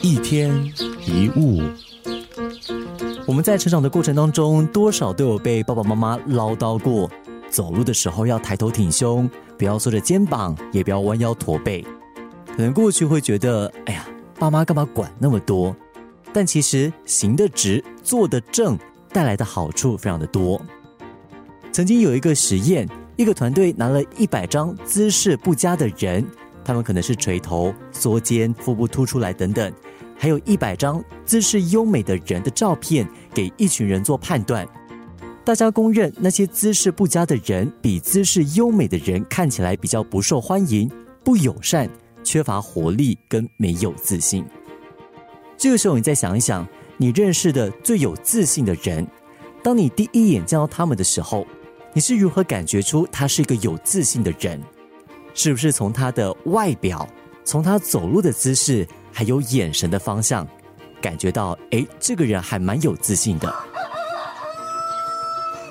一天一物，我们在成长的过程当中，多少都有被爸爸妈妈唠叨过：走路的时候要抬头挺胸，不要缩着肩膀，也不要弯腰驼背。可能过去会觉得，哎呀，爸妈干嘛管那么多？但其实行得直，坐得正，带来的好处非常的多。曾经有一个实验，一个团队拿了一百张姿势不佳的人。他们可能是垂头、缩肩、腹部凸出来等等，还有一百张姿势优美的人的照片，给一群人做判断。大家公认那些姿势不佳的人比姿势优美的人看起来比较不受欢迎、不友善、缺乏活力跟没有自信。这个时候，你再想一想，你认识的最有自信的人，当你第一眼见到他们的时候，你是如何感觉出他是一个有自信的人？是不是从他的外表，从他走路的姿势，还有眼神的方向，感觉到哎，这个人还蛮有自信的。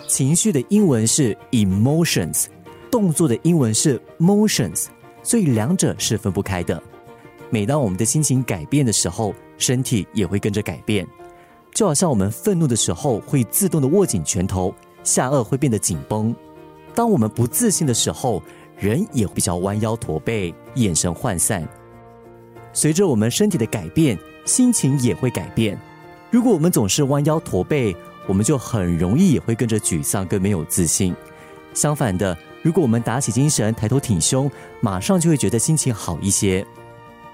情绪的英文是 emotions，动作的英文是 motions，所以两者是分不开的。每当我们的心情改变的时候，身体也会跟着改变。就好像我们愤怒的时候，会自动的握紧拳头，下颚会变得紧绷。当我们不自信的时候，人也比较弯腰驼背，眼神涣散。随着我们身体的改变，心情也会改变。如果我们总是弯腰驼背，我们就很容易也会跟着沮丧，跟没有自信。相反的，如果我们打起精神，抬头挺胸，马上就会觉得心情好一些。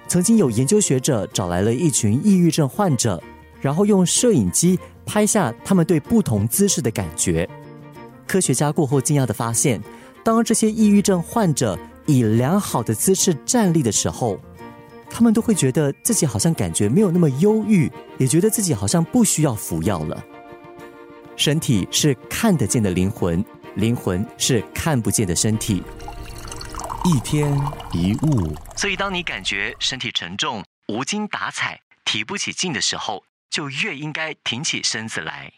曾经有研究学者找来了一群抑郁症患者，然后用摄影机拍下他们对不同姿势的感觉。科学家过后惊讶的发现。当这些抑郁症患者以良好的姿势站立的时候，他们都会觉得自己好像感觉没有那么忧郁，也觉得自己好像不需要服药了。身体是看得见的灵魂，灵魂是看不见的身体。一天一物，所以当你感觉身体沉重、无精打采、提不起劲的时候，就越应该挺起身子来。